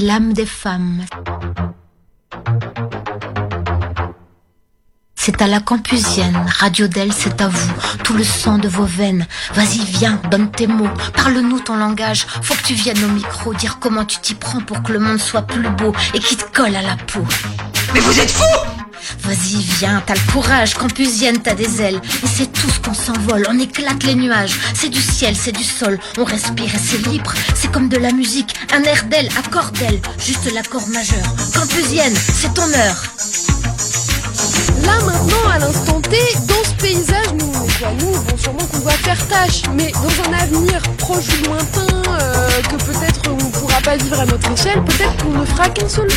L'âme des femmes. C'est à la campusienne, Radio d'elle, c'est à vous, tout le sang de vos veines. Vas-y, viens, donne tes mots, parle-nous ton langage. Faut que tu viennes au micro dire comment tu t'y prends pour que le monde soit plus beau et qui te colle à la peau. Mais vous êtes fous Vas-y, viens, t'as le courage, campusienne, t'as des ailes. Et c'est tout ce qu'on s'envole, on éclate les nuages. C'est du ciel, c'est du sol, on respire et c'est libre. C'est comme de la musique, un air d'aile, accord d'aile, juste l'accord majeur. Campusienne, c'est ton heure. Là maintenant, à l'instant T, dans ce paysage, nous, nous, bon, sûrement qu'on doit faire tâche, mais dans un avenir proche ou lointain, euh, que peut-être on ne pourra pas vivre à notre échelle, peut-être qu'on ne fera qu'un seul.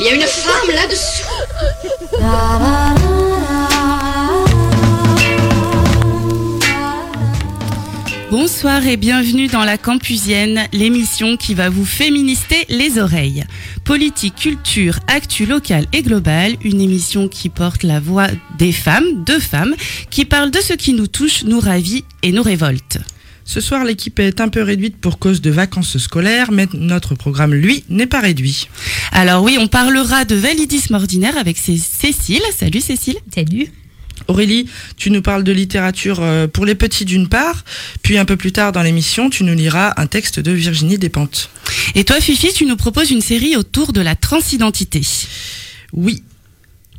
Il y a une femme là-dessous. Bonsoir et bienvenue dans la Campusienne, l'émission qui va vous féminister les oreilles. Politique, culture, actu locale et globale, une émission qui porte la voix des femmes, de femmes, qui parlent de ce qui nous touche, nous ravit et nous révolte. Ce soir, l'équipe est un peu réduite pour cause de vacances scolaires, mais notre programme, lui, n'est pas réduit. Alors oui, on parlera de validisme ordinaire avec Cécile. Salut Cécile. Salut. Aurélie, tu nous parles de littérature euh, pour les petits d'une part, puis un peu plus tard dans l'émission, tu nous liras un texte de Virginie Despentes. Et toi Fifi, tu nous proposes une série autour de la transidentité. Oui.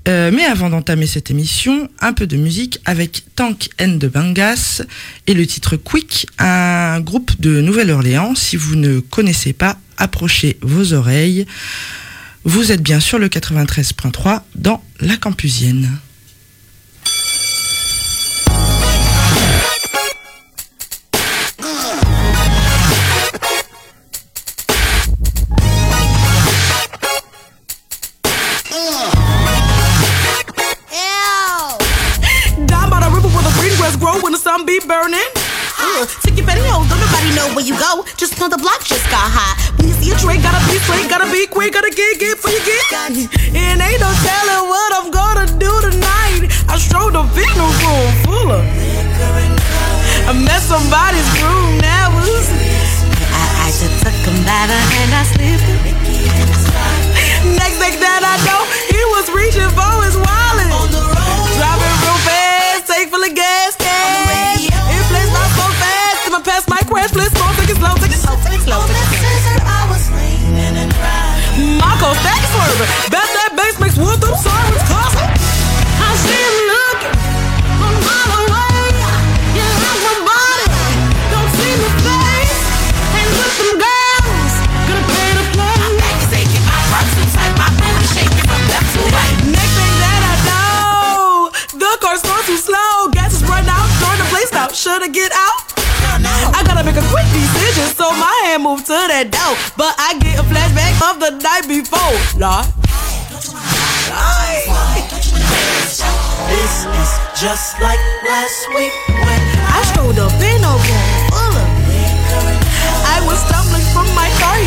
Euh, mais avant d'entamer cette émission, un peu de musique avec Tank and the Bangas et le titre Quick, un groupe de Nouvelle-Orléans. Si vous ne connaissez pas, approchez vos oreilles. Vous êtes bien sur le 93.3 dans la Campusienne. The block just got hot. When you see a train, gotta be straight, gotta be quick, gotta get get for you get. And ain't no telling what I'm gonna do tonight. I strode the funeral room full of. I met somebody's groom now. I, I just took him by the hand, I slipped it. Next thing that I know, he was reaching for his wallet. Driving real fast, tank full of gas, my crash, please slow, take it slow, take it slow, take it slow. Take it slow. Marco, stack swerving. Bet that bass makes wood through sirens. I see him looking from a mile away. You my body, don't see my face. And with some girls, gonna pay to play. Next thing that I know, the car's going too slow. Gas is running out, throwing the place out. Should I get out? Hand moved to that door. But I get a flashback of the night before. Lord. This is just like last week when I strolled up in a room full of I was stumbling from my car,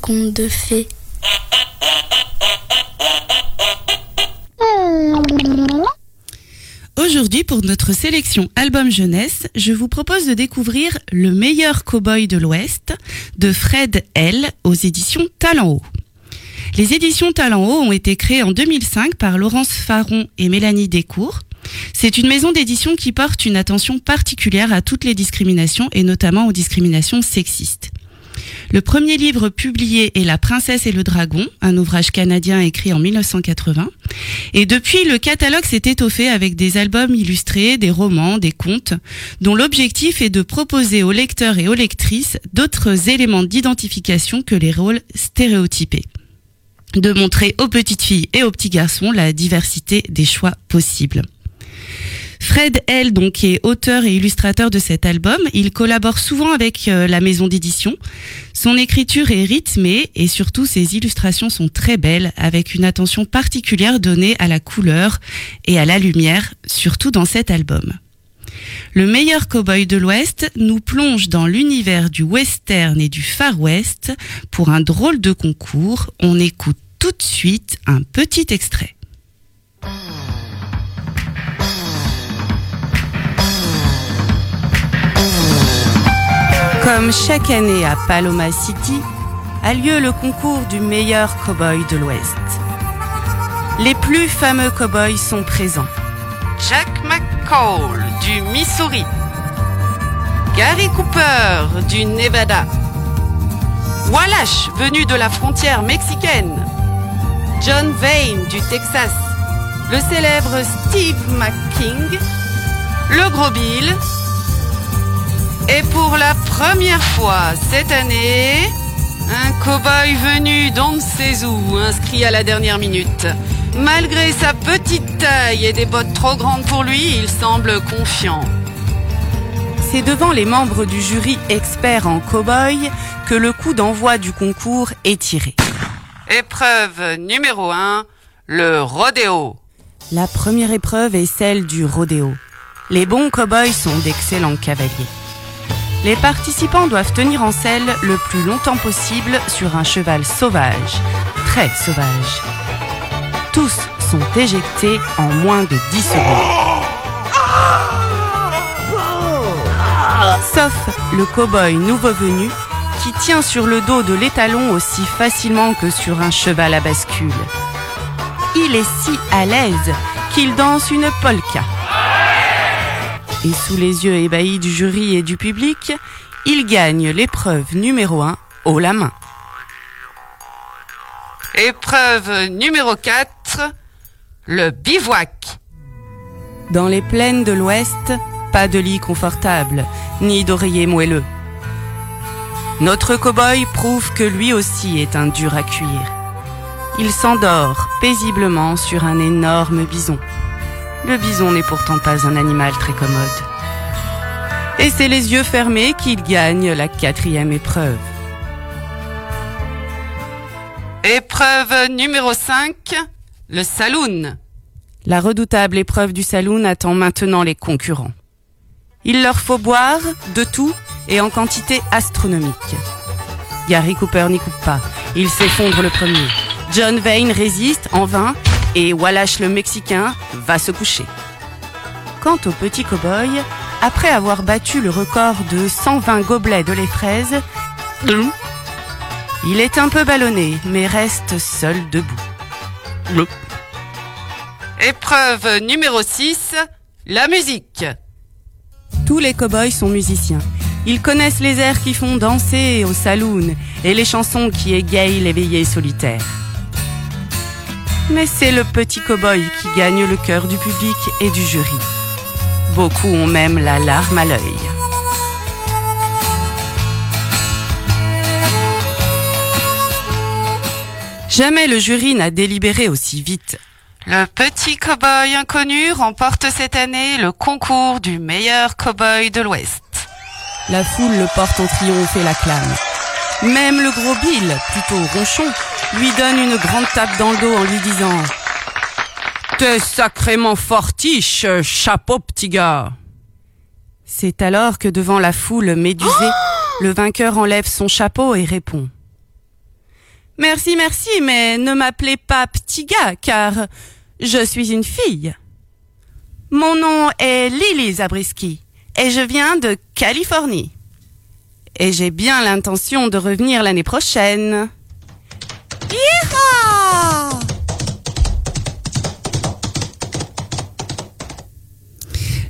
Contes de fées. Aujourd'hui, pour notre sélection album jeunesse, je vous propose de découvrir Le meilleur cowboy de l'Ouest de Fred L aux éditions Talent Haut. Les éditions Talent Haut ont été créées en 2005 par Laurence Faron et Mélanie Descours. C'est une maison d'édition qui porte une attention particulière à toutes les discriminations et notamment aux discriminations sexistes. Le premier livre publié est La princesse et le dragon, un ouvrage canadien écrit en 1980. Et depuis, le catalogue s'est étoffé avec des albums illustrés, des romans, des contes, dont l'objectif est de proposer aux lecteurs et aux lectrices d'autres éléments d'identification que les rôles stéréotypés de montrer aux petites filles et aux petits garçons la diversité des choix possibles. Fred L, donc, est auteur et illustrateur de cet album. Il collabore souvent avec euh, la maison d'édition. Son écriture est rythmée et surtout ses illustrations sont très belles avec une attention particulière donnée à la couleur et à la lumière, surtout dans cet album. Le meilleur cowboy de l'Ouest nous plonge dans l'univers du western et du Far West pour un drôle de concours. On écoute tout de suite un petit extrait. Comme chaque année à Paloma City, a lieu le concours du meilleur cowboy de l'Ouest. Les plus fameux cowboys sont présents. Jack McCall du Missouri, Gary Cooper du Nevada, Wallash venu de la frontière mexicaine, John Vane du Texas, le célèbre Steve McKing, le Gros Bill, et pour la première fois cette année, un cow-boy venu d'on ne sait où, inscrit à la dernière minute. Malgré sa petite taille et des bottes trop grandes pour lui, il semble confiant. C'est devant les membres du jury expert en cow-boy que le coup d'envoi du concours est tiré. Épreuve numéro 1, le rodéo. La première épreuve est celle du rodéo. Les bons cow-boys sont d'excellents cavaliers. Les participants doivent tenir en selle le plus longtemps possible sur un cheval sauvage, très sauvage. Tous sont éjectés en moins de 10 secondes. Sauf le cow-boy nouveau venu qui tient sur le dos de l'étalon aussi facilement que sur un cheval à bascule. Il est si à l'aise qu'il danse une polka. Et sous les yeux ébahis du jury et du public, il gagne l'épreuve numéro 1 haut la main. Épreuve numéro 4, le bivouac. Dans les plaines de l'Ouest, pas de lit confortable, ni d'oreiller moelleux. Notre cow-boy prouve que lui aussi est un dur à cuire. Il s'endort paisiblement sur un énorme bison. Le bison n'est pourtant pas un animal très commode. Et c'est les yeux fermés qu'il gagne la quatrième épreuve. Épreuve numéro 5, le saloon. La redoutable épreuve du saloon attend maintenant les concurrents. Il leur faut boire de tout et en quantité astronomique. Gary Cooper n'y coupe pas. Il s'effondre le premier. John Vane résiste en vain et Wallace le Mexicain va se coucher. Quant au petit cow-boy, après avoir battu le record de 120 gobelets de lait fraise, il est un peu ballonné, mais reste seul debout. Épreuve numéro 6, la musique. Tous les cow-boys sont musiciens. Ils connaissent les airs qui font danser au saloon et les chansons qui égayent les veillées solitaires. Mais c'est le petit cow-boy qui gagne le cœur du public et du jury. Beaucoup ont même la larme à l'œil. Jamais le jury n'a délibéré aussi vite. Le petit cow-boy inconnu remporte cette année le concours du meilleur cow-boy de l'Ouest. La foule le porte en triomphe et l'acclame. Même le gros Bill, plutôt ronchon, lui donne une grande tape dans le dos en lui disant T'es sacrément fortiche, chapeau petit gars. C'est alors que devant la foule médusée, le vainqueur enlève son chapeau et répond. Merci, merci, mais ne m'appelez pas petit gars, car je suis une fille. Mon nom est Lily Zabriskie et je viens de Californie. Et j'ai bien l'intention de revenir l'année prochaine.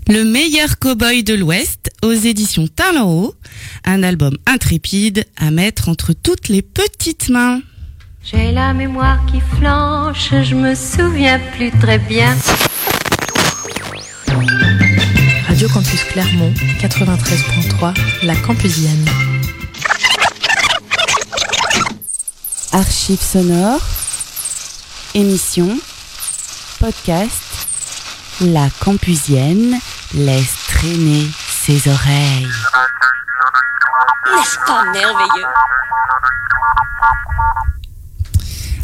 Le meilleur cow-boy de l'Ouest aux éditions Talent un album intrépide à mettre entre toutes les petites mains. J'ai la mémoire qui flanche, je me souviens plus très bien. Radio Campus Clermont, 93.3, La Campusienne. Archives sonores, émissions, podcast, La Campusienne laisse traîner ses oreilles. N'est-ce pas merveilleux?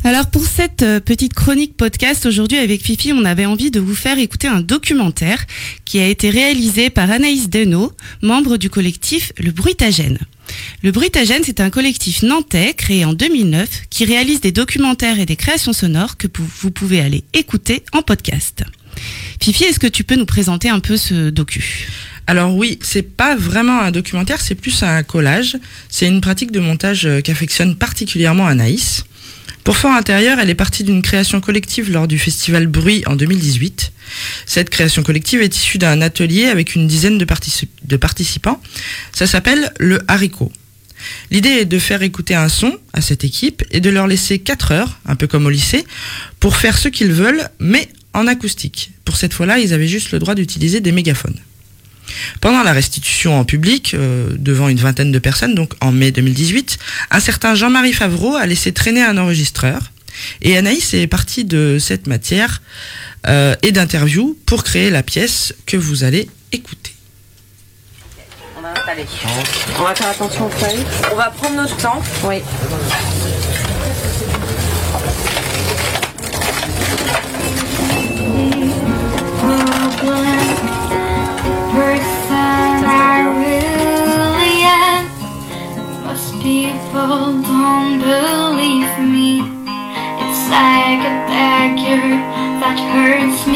Alors pour cette euh, petite chronique podcast aujourd'hui avec Fifi, on avait envie de vous faire écouter un documentaire qui a été réalisé par Anaïs Denot, membre du collectif Le Bruitagène. Le Bruitagène, c'est un collectif nantais créé en 2009 qui réalise des documentaires et des créations sonores que vous pouvez aller écouter en podcast. Fifi, est-ce que tu peux nous présenter un peu ce docu? Alors oui, c'est pas vraiment un documentaire, c'est plus un collage. C'est une pratique de montage euh, qu'affectionne particulièrement Anaïs. Pour Fort Intérieur, elle est partie d'une création collective lors du festival Bruit en 2018. Cette création collective est issue d'un atelier avec une dizaine de, participants. Ça s'appelle le haricot. L'idée est de faire écouter un son à cette équipe et de leur laisser 4 heures, un peu comme au lycée, pour faire ce qu'ils veulent, mais en acoustique. Pour cette fois-là, ils avaient juste le droit d'utiliser des mégaphones. Pendant la restitution en public, euh, devant une vingtaine de personnes, donc en mai 2018, un certain Jean-Marie Favreau a laissé traîner un enregistreur. Et Anaïs est partie de cette matière euh, et d'interview pour créer la pièce que vous allez écouter. On va installer. On va faire attention aux feuilles. On va prendre notre temps. Oui.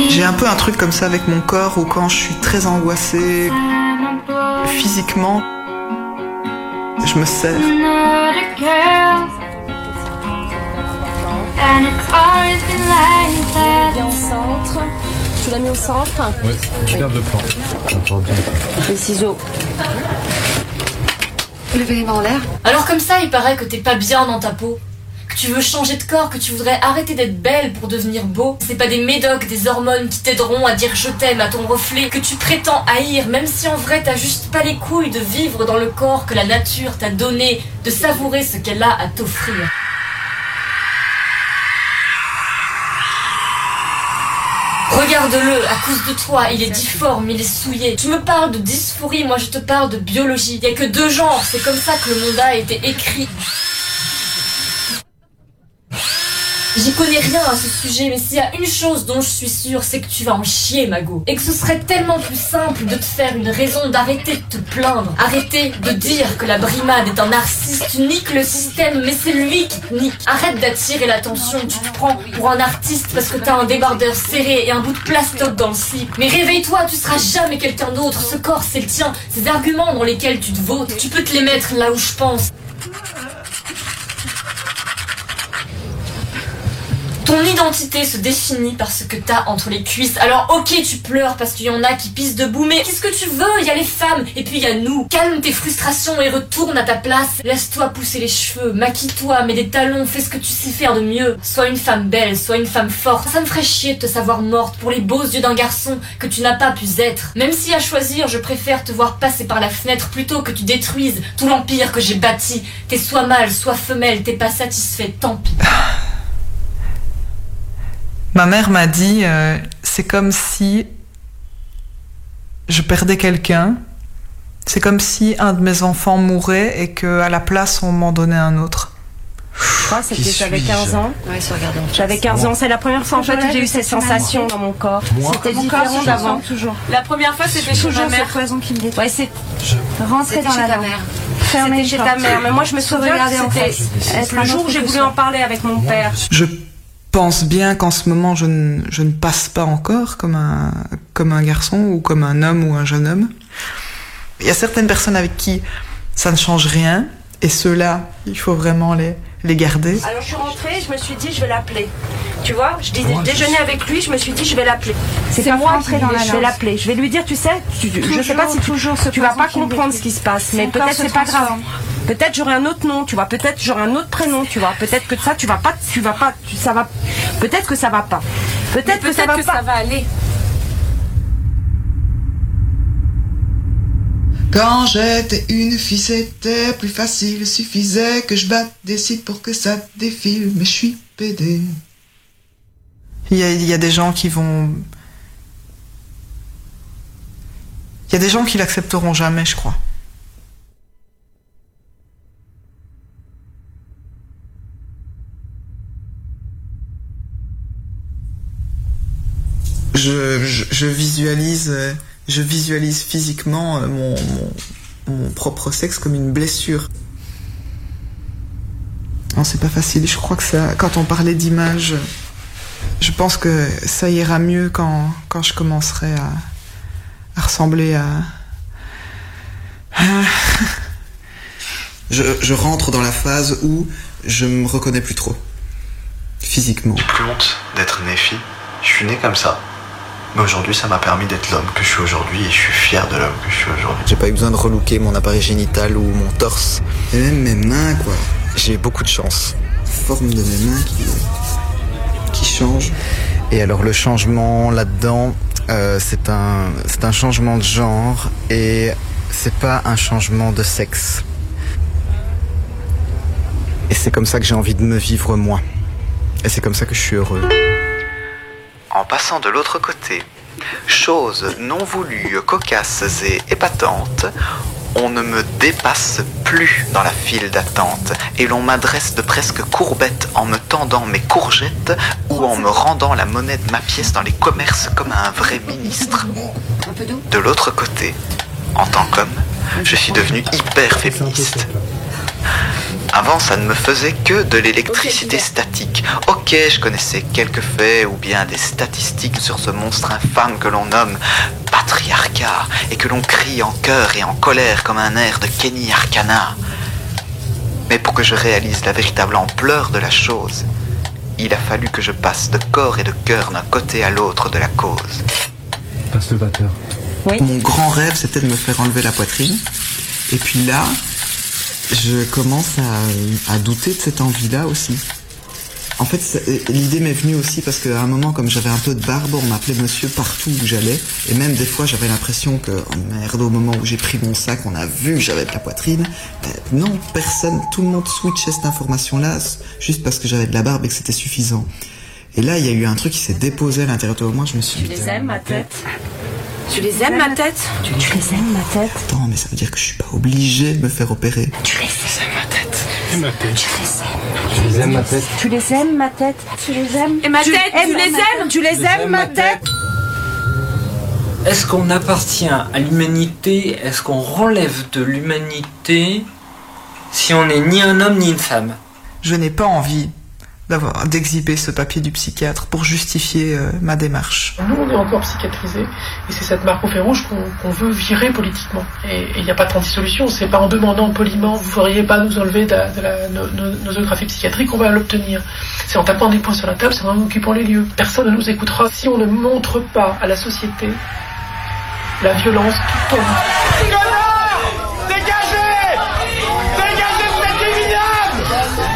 J'ai un peu un truc comme ça avec mon corps où quand je suis très angoissée physiquement, je me serre. au centre. Tu l'as mis au centre? Garde le plan. Les ciseaux. Alors comme ça, il paraît que t'es pas bien dans ta peau. Que tu veux changer de corps, que tu voudrais arrêter d'être belle pour devenir beau. C'est pas des médocs, des hormones qui t'aideront à dire je t'aime à ton reflet, que tu prétends haïr, même si en vrai t'as juste pas les couilles de vivre dans le corps que la nature t'a donné, de savourer ce qu'elle a à t'offrir. Regarde-le, à cause de toi, il est difforme, il est souillé. Tu me parles de dysphorie, moi je te parle de biologie. Il y a que deux genres, c'est comme ça que le monde a été écrit. Connais rien à ce sujet, mais s'il y a une chose dont je suis sûre, c'est que tu vas en chier, Mago. Et que ce serait tellement plus simple de te faire une raison d'arrêter de te plaindre. Arrêter de dire que la brimade est un narcisse. Tu niques le système, mais c'est lui qui te nique. Arrête d'attirer l'attention. Tu te prends pour un artiste parce que t'as un débardeur serré et un bout de plastoc dans le slip. Mais réveille-toi, tu seras jamais quelqu'un d'autre. Ce corps, c'est le tien. Ces arguments dans lesquels tu te votes, tu peux te les mettre là où je pense. Ton identité se définit par ce que t'as entre les cuisses. Alors ok, tu pleures parce qu'il y en a qui pissent debout, mais qu'est-ce que tu veux? Il y a les femmes et puis il y a nous. Calme tes frustrations et retourne à ta place. Laisse-toi pousser les cheveux, maquille-toi, mets des talons, fais ce que tu sais faire de mieux. Sois une femme belle, sois une femme forte. Ça me ferait chier de te savoir morte pour les beaux yeux d'un garçon que tu n'as pas pu être. Même si à choisir, je préfère te voir passer par la fenêtre plutôt que tu détruises tout l'empire que j'ai bâti. T'es soit mâle, soit femelle, t'es pas satisfait, tant pis. Ma mère m'a dit, euh, c'est comme si je perdais quelqu'un. C'est comme si un de mes enfants mourait et que à la place on m'en donnait un autre. Que c'était j'avais suis-je 15 ans. J'avais 15 ans. C'est la première fois en fait où j'ai eu cette sensation dans mon corps. C'était Mon différent d'avant. La première fois c'était chez Toujours ma mère. poison qui me détruit. Ouais, c'est Rentrer dans chez la ta mère. Fermer C'était chez ta mère. Mais moi je me souviens regarder en que face. c'était le jour où j'ai que voulu en parler avec mon père. Je pense bien qu'en ce moment, je ne, je ne passe pas encore comme un, comme un garçon ou comme un homme ou un jeune homme. Il y a certaines personnes avec qui ça ne change rien, et ceux-là, il faut vraiment les, les garder. Alors je suis rentrée, je me suis dit je vais l'appeler. Tu vois, je dis Moi, je déjeuner avec lui, je me suis dit je vais l'appeler. C'est moi rentrer qui dans la je vais l'appeler. Je vais lui dire, tu sais, tu- je sais pas si tu, toujours ce tu vas pas comprendre ce qui se passe, mais peut-être c'est pas grave. Peut-être j'aurai un autre nom, tu vois. Peut-être j'aurai un autre prénom, tu vois. Peut-être que ça, tu vas pas, tu vas pas, tu- ça va. Peut-être que ça va pas. Peut-être que ça va pas. va aller. Quand j'étais une fille, c'était plus facile. Suffisait que je batte des sites pour que ça défile. Mais je suis pédé. Il y a, il y a des gens qui vont... Il y a des gens qui l'accepteront jamais, je crois. Je, visualise, euh, je visualise physiquement euh, mon, mon, mon propre sexe comme une blessure. Non, c'est pas facile. Je crois que ça, quand on parlait d'image, je pense que ça ira mieux quand, quand je commencerai à, à ressembler à. je, je rentre dans la phase où je me reconnais plus trop. Physiquement. J'ai plus honte d'être né fille. Je suis né comme ça. Mais aujourd'hui, ça m'a permis d'être l'homme que je suis aujourd'hui et je suis fier de l'homme que je suis aujourd'hui. J'ai pas eu besoin de relooker mon appareil génital ou mon torse. Et même mes mains, quoi. J'ai beaucoup de chance. Forme de mes mains qui, qui change. Et alors le changement là-dedans, euh, c'est un, c'est un changement de genre et c'est pas un changement de sexe. Et c'est comme ça que j'ai envie de me vivre moi. Et c'est comme ça que je suis heureux. En passant de l'autre côté, chose non voulue, cocasse et épatante, on ne me dépasse plus dans la file d'attente et l'on m'adresse de presque courbette en me tendant mes courgettes ou en me rendant la monnaie de ma pièce dans les commerces comme un vrai ministre. De l'autre côté, en tant qu'homme, je suis devenu hyper féministe. Avant, ça ne me faisait que de l'électricité statique. Ok, je connaissais quelques faits ou bien des statistiques sur ce monstre infâme que l'on nomme patriarcat et que l'on crie en chœur et en colère comme un air de Kenny Arcana. Mais pour que je réalise la véritable ampleur de la chose, il a fallu que je passe de corps et de cœur d'un côté à l'autre de la cause. Passe le batteur. Mon grand rêve, c'était de me faire enlever la poitrine. Et puis là, je commence à, à douter de cette envie-là aussi. En fait, ça- l'idée m'est venue aussi parce qu'à un moment, comme j'avais un peu de barbe, on m'appelait monsieur partout où j'allais. Et même des fois, j'avais l'impression que, oh merde, au moment où j'ai pris mon sac, on a vu que j'avais de la poitrine. Mais non, personne, tout le monde switchait cette information-là juste parce que j'avais de la barbe et que c'était suffisant. Et là, il y a eu un truc qui s'est déposé à l'intérieur de moi. Je me suis Tu dit, les aimes, ma tête? Tu les aimes, ma tête tu, tu les aimes, ma tête attends, mais ça veut dire que je suis pas obligé de me faire opérer. Tu les aimes, ma tête Ma tête. Tu les aimes ma tête. Tu les aimes, ma tête Tu les aimes Et ma Tu tête, aimes tu ma les tête aimes Tu les aimes, ma tête Est-ce qu'on appartient à l'humanité? Est-ce qu'on relève de l'humanité si on n'est ni un homme ni une femme? Je n'ai pas envie d'exhiber ce papier du psychiatre pour justifier euh, ma démarche. Nous, on est encore psychiatrisés, et c'est cette marque au fer rouge qu'on veut virer politiquement. Et il n'y a pas 36 solutions, c'est pas en demandant poliment, vous ne feriez pas nous enlever de, la- de la no- no- nosographie psychiatrique qu'on va l'obtenir. C'est en tapant des points sur la table, c'est en occupant les lieux. Personne ne nous écoutera si on ne montre pas à la société la violence qui tombe.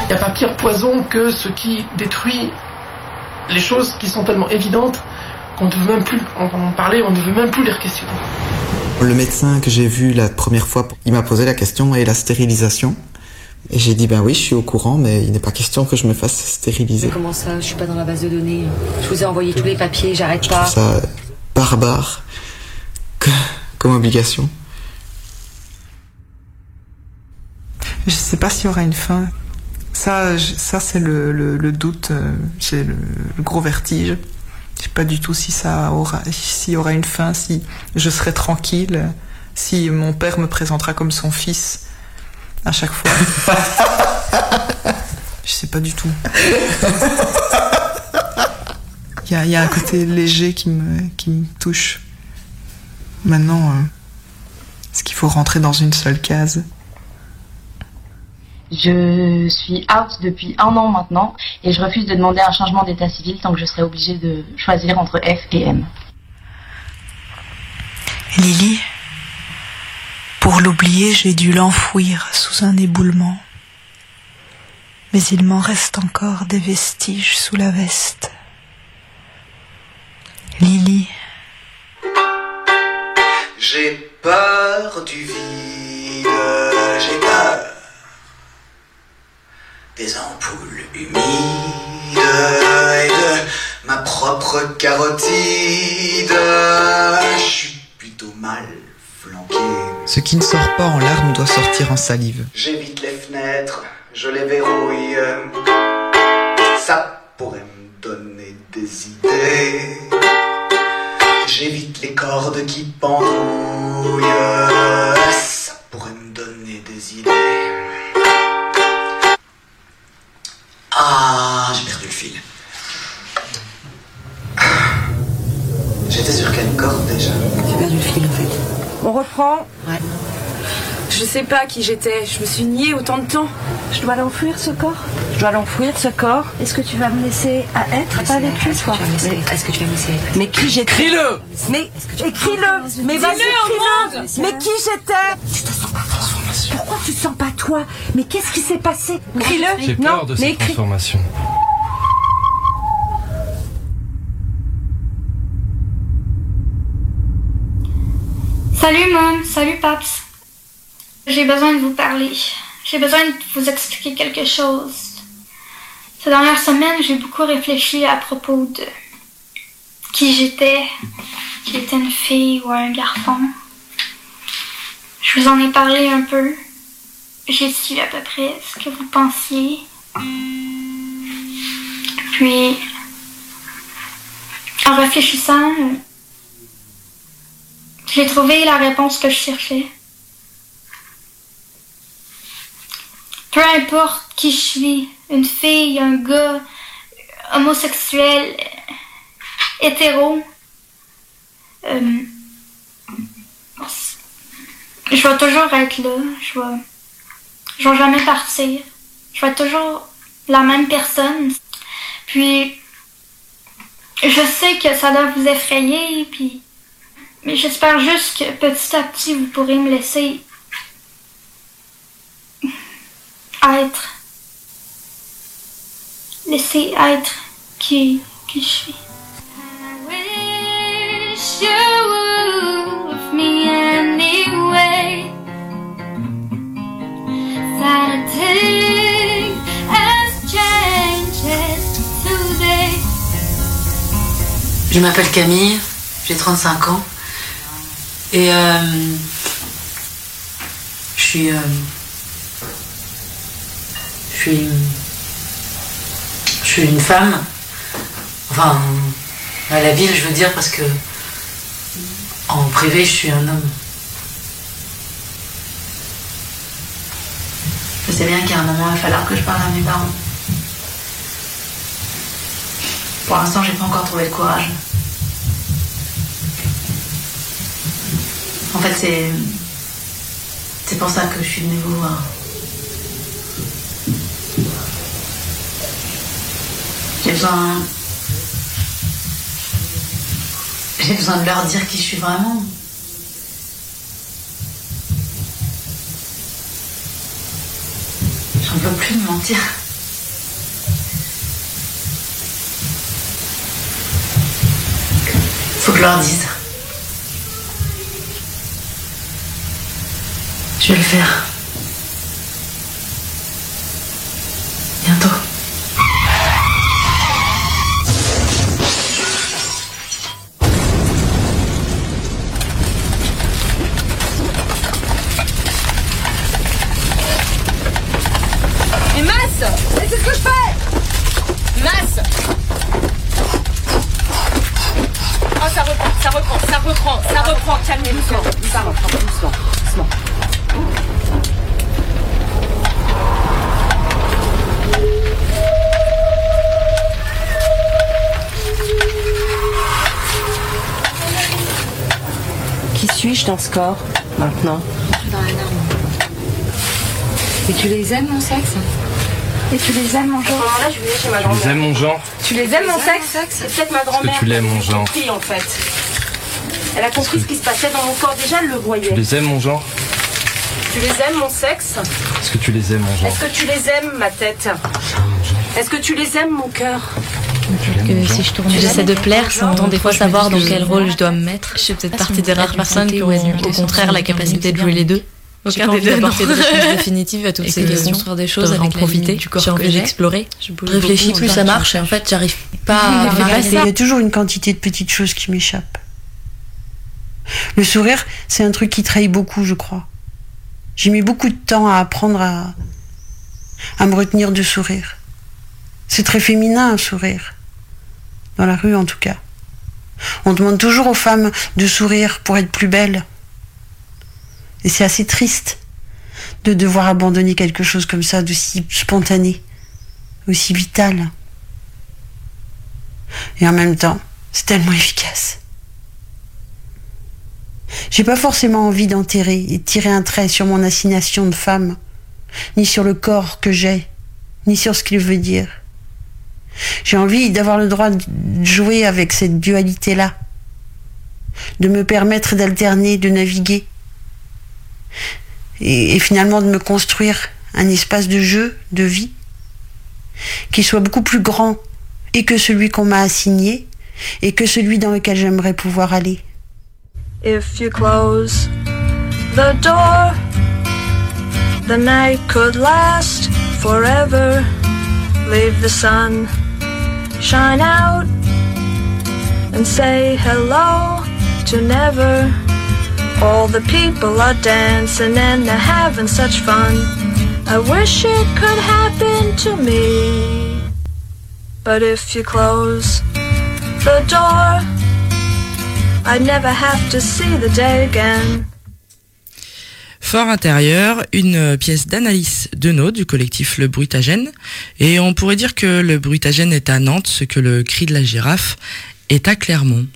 Il n'y a pas pire poison que ce qui détruit les choses qui sont tellement évidentes qu'on ne veut même plus en en parler, on ne veut même plus les questionner. Le médecin que j'ai vu la première fois, il m'a posé la question et la stérilisation? Et j'ai dit ben oui, je suis au courant, mais il n'est pas question que je me fasse stériliser. Comment ça? Je suis pas dans la base de données. Je vous ai envoyé tous les papiers, j'arrête Je pas. trouve ça barbare que- comme obligation. Je sais pas s'il y aura une fin. Ça, ça c'est le, le- le doute, euh, c'est le, le gros vertige. Je sais pas du tout si ça aura, s'il y aura une fin, si je serai tranquille, si mon père me présentera comme son fils à chaque fois. je sais pas du tout. Il y a, il y a un côté léger qui me, qui me touche. Maintenant, euh, est-ce qu'il faut rentrer dans une seule case? Je suis out depuis un an maintenant et je refuse de demander un changement d'état civil tant que je serai obligée de choisir entre F et M. Lily, pour l'oublier, j'ai dû l'enfouir sous un éboulement. Mais il m'en reste encore des vestiges sous la veste. Lily, J'ai peur du vide, j'ai peur des ampoules humides et de ma propre carotide. Je suis plutôt mal flanqué. Ce qui ne sort pas en larmes doit sortir en salive. J'évite les fenêtres, je les verrouille. Ça pourrait me donner des idées. J'évite les cordes qui pendouillent. Fil. J'étais sur quelle corde déjà. J'ai perdu le fil en fait. On reprend Ouais. Je sais pas qui j'étais, je me suis niée autant de temps. Je dois l'enfouir ce corps. Je dois l'enfouir ce corps. Est-ce que tu vas me laisser à être avec lui toi Est-ce que tu vas me laisser Mais qui j'étais? Crie-le Mais écris-le! Mais vas-y, écris-le! Mais qui j'étais? Tu te sens pas Pourquoi tu te sens pas toi? Mais qu'est-ce qui s'est passé? Crie-le J'ai Non, peur de mais cette transformation. Salut Mom, salut Paps. J'ai besoin de vous parler. J'ai besoin de vous expliquer quelque chose. Ces dernières semaines, j'ai beaucoup réfléchi à propos de qui j'étais, j'étais une fille ou un garçon. Je vous en ai parlé un peu. J'ai su à peu près ce que vous pensiez. Puis, en réfléchissant, j'ai trouvé la réponse que je cherchais. Peu importe qui je suis, une fille, un gars, homosexuel, hétéro, euh, je vais toujours être là. Je vais, je vais jamais partir. Je vais être toujours la même personne. Puis, je sais que ça doit vous effrayer, puis mais j'espère juste que petit à petit, vous pourrez me laisser être. Laisser être qui, qui je suis. Je m'appelle Camille, j'ai 35 ans. Et euh, je suis. euh, je suis. Je suis une femme. Enfin, à la ville, je veux dire, parce que. En privé, je suis un homme. Je sais bien qu'à un moment, il va falloir que je parle à mes parents. Pour l'instant, j'ai pas encore trouvé le courage. En fait, c'est. C'est pour ça que je suis venue vous voir. J'ai besoin. J'ai besoin de leur dire qui je suis vraiment. J'en peux plus de mentir. Faut que je leur dise. Je vais le faire. Tu les aimes, mon sexe Et tu les aimes, mon genre là, je vais chez ma Tu les aimes mon genre Tu les aimes, mon sexe C'est peut-être ma grand-mère. tu l'aimes, mon genre compris, en fait. Elle a compris ce qui se passait dans mon corps. Déjà, elle le voyait. Tu les aimes mon genre Tu les aimes, mon sexe Est-ce que tu les aimes mon genre Est-ce que tu les aimes, ma tête Est-ce que tu les aimes, mon cœur que si je tourne J'essaie de plaire sans sans des fois savoir dans que quel rôle je dois me mettre. Je fais peut-être partie des rares personnes qui ont au contraire la capacité de jouer les deux. J'ai Aucun pas des envie deux d'apporter d'apporter de de réponse réponse définitive définitive à toutes toutes ces questions. construire des choses en avec la profiter du corps j'ai. j'explorer. Je Je réfléchis plus ça marche et en fait j'arrive pas à Il y a- faire il y a toujours une quantité de petites choses qui m'échappent. Le sourire, c'est un truc qui trahit beaucoup, je crois. J'ai mis beaucoup de temps à apprendre à, à me retenir de sourire. C'est très féminin un sourire. Dans la rue en tout cas. On demande toujours aux femmes de sourire pour être plus belles. Et c'est assez triste de devoir abandonner quelque chose comme ça, d'aussi spontané, aussi vital. Et en même temps, c'est tellement efficace. J'ai pas forcément envie d'enterrer et de tirer un trait sur mon assignation de femme, ni sur le corps que j'ai, ni sur ce qu'il veut dire. J'ai envie d'avoir le droit de jouer avec cette dualité-là, de me permettre d'alterner, de naviguer, et, finalement de me construire un espace de jeu, de vie, qui soit beaucoup plus grand et que celui qu'on m'a assigné, et que celui dans lequel j'aimerais pouvoir aller. If you close the door, the night could last forever. Leave the sun shine out and say hello to never. All the people are dancing and they're having such fun. I wish it could happen to me. But if you close the door, I'd never have to see the day again. Fort intérieur, une pièce d'Anaïs Denot du collectif Le Brutagène. Et on pourrait dire que le Brutagène est à Nantes, ce que le cri de la girafe est à Clermont.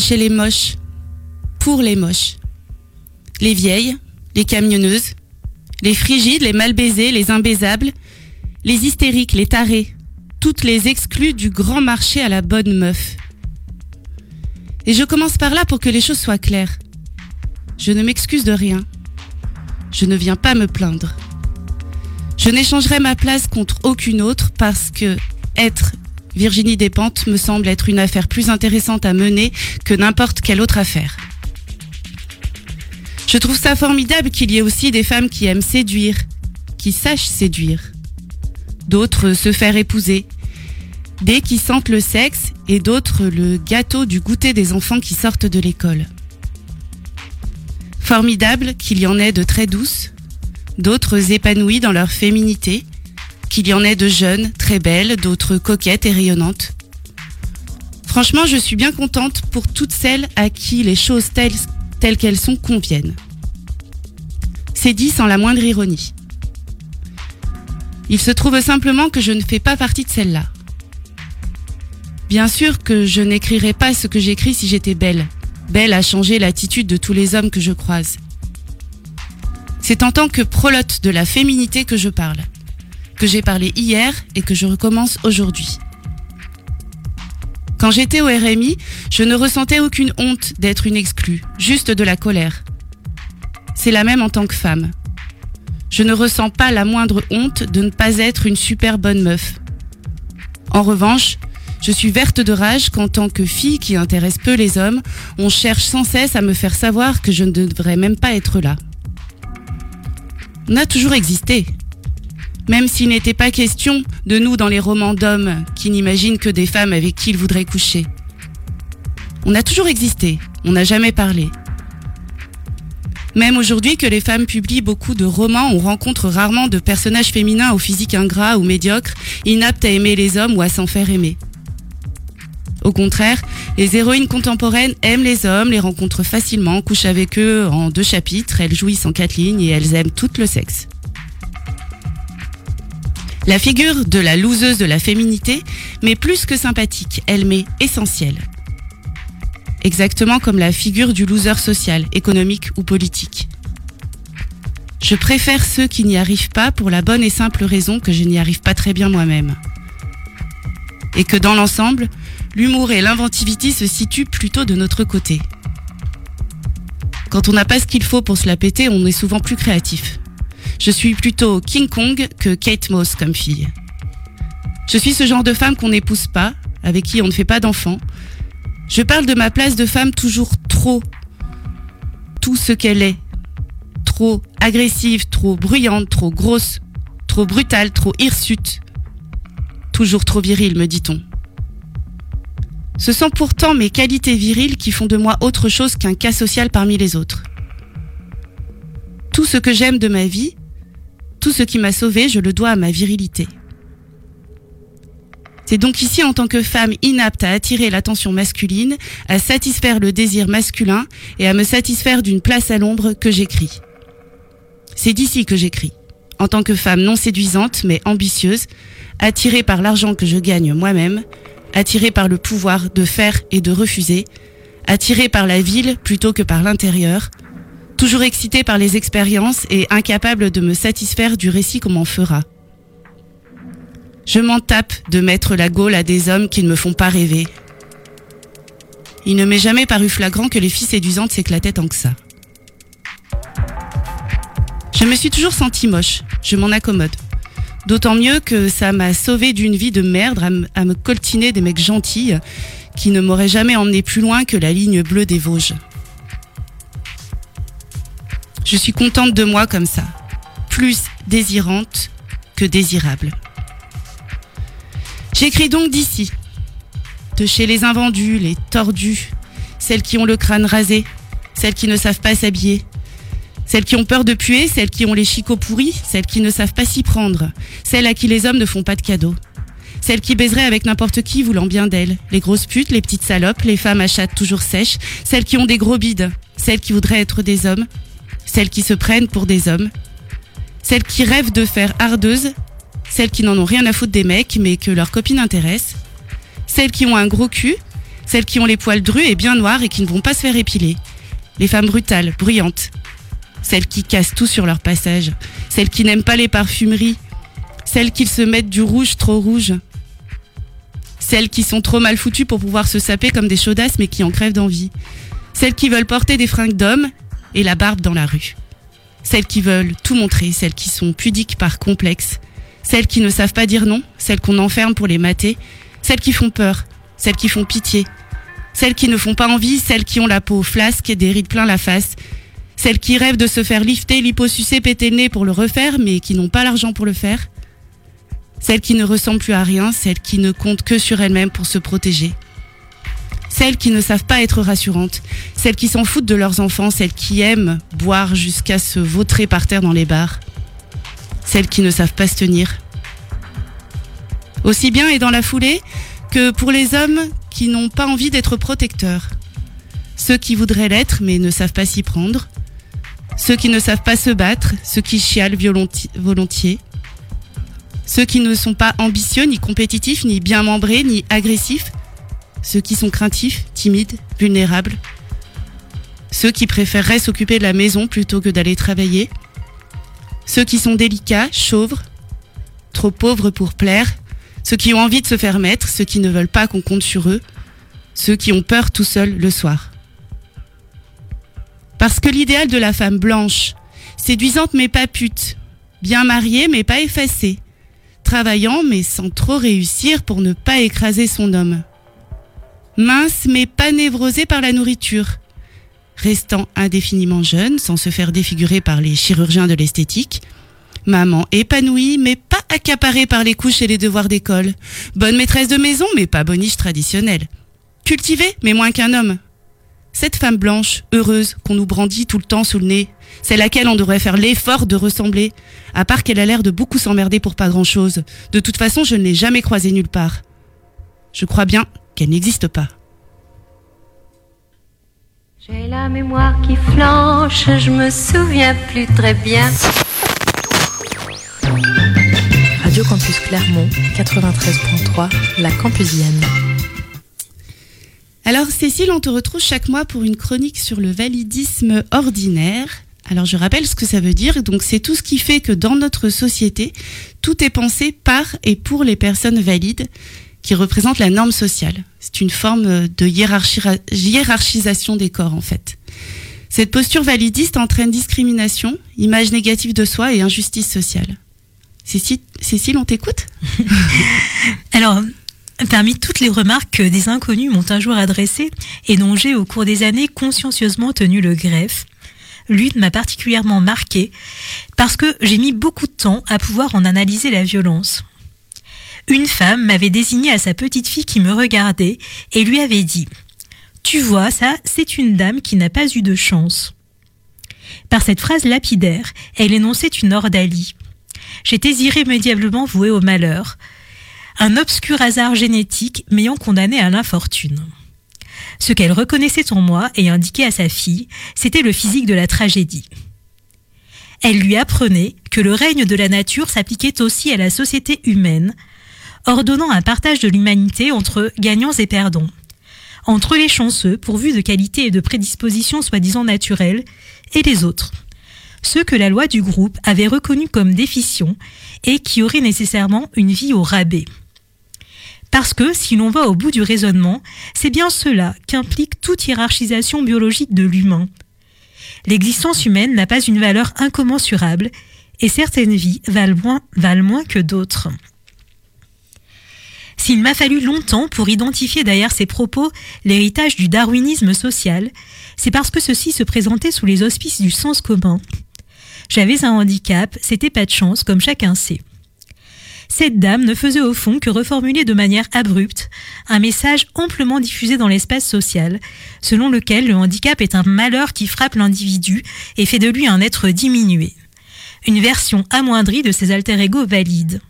Chez les moches, pour les moches. Les vieilles, les camionneuses, les frigides, les mal baisées, les imbaisables, les hystériques, les tarés, toutes les exclues du grand marché à la bonne meuf. Et je commence par là pour que les choses soient claires. Je ne m'excuse de rien. Je ne viens pas me plaindre. Je n'échangerai ma place contre aucune autre parce que être Virginie Despentes me semble être une affaire plus intéressante à mener que n'importe quelle autre affaire. Je trouve ça formidable qu'il y ait aussi des femmes qui aiment séduire, qui sachent séduire. D'autres se faire épouser. Des qui sentent le sexe et d'autres le gâteau du goûter des enfants qui sortent de l'école. Formidable qu'il y en ait de très douces, d'autres épanouies dans leur féminité, qu'il y en ait de jeunes, très belles, d'autres coquettes et rayonnantes. Franchement, je suis bien contente pour toutes celles à qui les choses telles, telles qu'elles sont conviennent. C'est dit sans la moindre ironie. Il se trouve simplement que je ne fais pas partie de celle-là. Bien sûr que je n'écrirais pas ce que j'écris si j'étais belle. Belle à changer l'attitude de tous les hommes que je croise. C'est en tant que prolote de la féminité que je parle, que j'ai parlé hier et que je recommence aujourd'hui. Quand j'étais au RMI, je ne ressentais aucune honte d'être une exclue, juste de la colère. C'est la même en tant que femme. Je ne ressens pas la moindre honte de ne pas être une super bonne meuf. En revanche, je suis verte de rage qu'en tant que fille qui intéresse peu les hommes, on cherche sans cesse à me faire savoir que je ne devrais même pas être là. On a toujours existé. Même s'il n'était pas question de nous dans les romans d'hommes qui n'imaginent que des femmes avec qui ils voudraient coucher. On a toujours existé, on n'a jamais parlé. Même aujourd'hui que les femmes publient beaucoup de romans, on rencontre rarement de personnages féminins au physique ingrat ou médiocre, inaptes à aimer les hommes ou à s'en faire aimer. Au contraire, les héroïnes contemporaines aiment les hommes, les rencontrent facilement, couchent avec eux en deux chapitres, elles jouissent en quatre lignes et elles aiment tout le sexe. La figure de la loseuse de la féminité m'est plus que sympathique, elle m'est essentielle. Exactement comme la figure du loser social, économique ou politique. Je préfère ceux qui n'y arrivent pas pour la bonne et simple raison que je n'y arrive pas très bien moi-même. Et que dans l'ensemble, l'humour et l'inventivité se situent plutôt de notre côté. Quand on n'a pas ce qu'il faut pour se la péter, on est souvent plus créatif. Je suis plutôt King Kong que Kate Moss comme fille. Je suis ce genre de femme qu'on n'épouse pas, avec qui on ne fait pas d'enfants. Je parle de ma place de femme toujours trop, tout ce qu'elle est. Trop agressive, trop bruyante, trop grosse, trop brutale, trop hirsute. Toujours trop virile, me dit-on. Ce sont pourtant mes qualités viriles qui font de moi autre chose qu'un cas social parmi les autres. Tout ce que j'aime de ma vie, tout ce qui m'a sauvée, je le dois à ma virilité. C'est donc ici, en tant que femme inapte à attirer l'attention masculine, à satisfaire le désir masculin et à me satisfaire d'une place à l'ombre que j'écris. C'est d'ici que j'écris, en tant que femme non séduisante mais ambitieuse, attirée par l'argent que je gagne moi-même, attirée par le pouvoir de faire et de refuser, attirée par la ville plutôt que par l'intérieur, toujours excitée par les expériences et incapable de me satisfaire du récit qu'on m'en fera. Je m'en tape de mettre la gaule à des hommes qui ne me font pas rêver. Il ne m'est jamais paru flagrant que les filles séduisantes s'éclataient tant que ça. Je me suis toujours sentie moche, je m'en accommode. D'autant mieux que ça m'a sauvé d'une vie de merde à, à me coltiner des mecs gentils qui ne m'auraient jamais emmené plus loin que la ligne bleue des Vosges. Je suis contente de moi comme ça, plus désirante que désirable. J'écris donc d'ici, de chez les invendus, les tordus, celles qui ont le crâne rasé, celles qui ne savent pas s'habiller, celles qui ont peur de puer, celles qui ont les chicots pourris, celles qui ne savent pas s'y prendre, celles à qui les hommes ne font pas de cadeaux. Celles qui baiseraient avec n'importe qui voulant bien d'elles. Les grosses putes, les petites salopes, les femmes à chatte toujours sèches, celles qui ont des gros bides, celles qui voudraient être des hommes, celles qui se prennent pour des hommes, celles qui rêvent de faire ardeuses, celles qui n'en ont rien à foutre des mecs mais que leurs copines intéressent, celles qui ont un gros cul, Celles qui ont les poils drus et bien noirs et qui ne vont pas se faire épiler. Les femmes brutales, bruyantes. Celles qui cassent tout sur leur passage. Celles qui n'aiment pas les parfumeries. Celles qui se mettent du rouge trop rouge. Celles qui sont trop mal foutues pour pouvoir se saper comme des chaudasses mais qui en crèvent d'envie. Celles qui veulent porter des fringues d'hommes et la barbe dans la rue. Celles qui veulent tout montrer, celles qui sont pudiques par complexe. Celles qui ne savent pas dire non, celles qu'on enferme pour les mater. Celles qui font peur, celles qui font pitié. Celles qui ne font pas envie, celles qui ont la peau flasque et des rides plein la face. Celles qui rêvent de se faire lifter, liposucer, péter le nez pour le refaire, mais qui n'ont pas l'argent pour le faire. Celles qui ne ressemblent plus à rien, celles qui ne comptent que sur elles-mêmes pour se protéger. Celles qui ne savent pas être rassurantes, celles qui s'en foutent de leurs enfants, celles qui aiment boire jusqu'à se vautrer par terre dans les bars. Celles qui ne savent pas se tenir. Aussi bien et dans la foulée que pour les hommes qui n'ont pas envie d'être protecteurs. Ceux qui voudraient l'être mais ne savent pas s'y prendre. Ceux qui ne savent pas se battre, ceux qui chialent volontiers. Ceux qui ne sont pas ambitieux, ni compétitifs, ni bien membrés, ni agressifs. Ceux qui sont craintifs, timides, vulnérables. Ceux qui préféreraient s'occuper de la maison plutôt que d'aller travailler. Ceux qui sont délicats, chauves, trop pauvres pour plaire. Ceux qui ont envie de se faire mettre, ceux qui ne veulent pas qu'on compte sur eux. Ceux qui ont peur tout seuls le soir. Parce que l'idéal de la femme blanche, séduisante mais pas pute, bien mariée mais pas effacée, travaillant mais sans trop réussir pour ne pas écraser son homme, mince mais pas névrosée par la nourriture, restant indéfiniment jeune sans se faire défigurer par les chirurgiens de l'esthétique, maman épanouie mais pas accaparée par les couches et les devoirs d'école, bonne maîtresse de maison mais pas boniche traditionnelle, cultivée mais moins qu'un homme, cette femme blanche, heureuse, qu'on nous brandit tout le temps sous le nez, c'est laquelle on devrait faire l'effort de ressembler, à part qu'elle a l'air de beaucoup s'emmerder pour pas grand chose. De toute façon, je ne l'ai jamais croisée nulle part. Je crois bien qu'elle n'existe pas. J'ai la mémoire qui flanche, je me souviens plus très bien. Radio Campus Clermont, 93.3, la Campusienne. Alors Cécile, on te retrouve chaque mois pour une chronique sur le validisme ordinaire. Alors je rappelle ce que ça veut dire. Donc c'est tout ce qui fait que dans notre société, tout est pensé par et pour les personnes valides qui représentent la norme sociale. C'est une forme de hiérarchi- hiérarchisation des corps en fait. Cette posture validiste entraîne discrimination, image négative de soi et injustice sociale. Cécile, Cécile on t'écoute? Alors, parmi toutes les remarques que des inconnus m'ont un jour adressées et dont j'ai au cours des années consciencieusement tenu le greffe, l'une m'a particulièrement marquée parce que j'ai mis beaucoup de temps à pouvoir en analyser la violence. Une femme m'avait désigné à sa petite fille qui me regardait et lui avait dit Tu vois, ça, c'est une dame qui n'a pas eu de chance. Par cette phrase lapidaire, elle énonçait une ordalie. J'étais irrémédiablement vouée au malheur, un obscur hasard génétique m'ayant condamné à l'infortune. Ce qu'elle reconnaissait en moi et indiquait à sa fille, c'était le physique de la tragédie. Elle lui apprenait que le règne de la nature s'appliquait aussi à la société humaine, ordonnant un partage de l'humanité entre gagnants et perdants, entre les chanceux pourvus de qualités et de prédispositions soi-disant naturelles, et les autres, ceux que la loi du groupe avait reconnus comme déficients et qui auraient nécessairement une vie au rabais. Parce que, si l'on va au bout du raisonnement, c'est bien cela qu'implique toute hiérarchisation biologique de l'humain. L'existence humaine n'a pas une valeur incommensurable, et certaines vies valent moins, valent moins que d'autres. S'il m'a fallu longtemps pour identifier derrière ces propos l'héritage du darwinisme social, c'est parce que ceci se présentait sous les auspices du sens commun. J'avais un handicap, c'était pas de chance, comme chacun sait. Cette dame ne faisait au fond que reformuler de manière abrupte un message amplement diffusé dans l'espace social, selon lequel le handicap est un malheur qui frappe l'individu et fait de lui un être diminué. Une version amoindrie de ses alter-ego valides.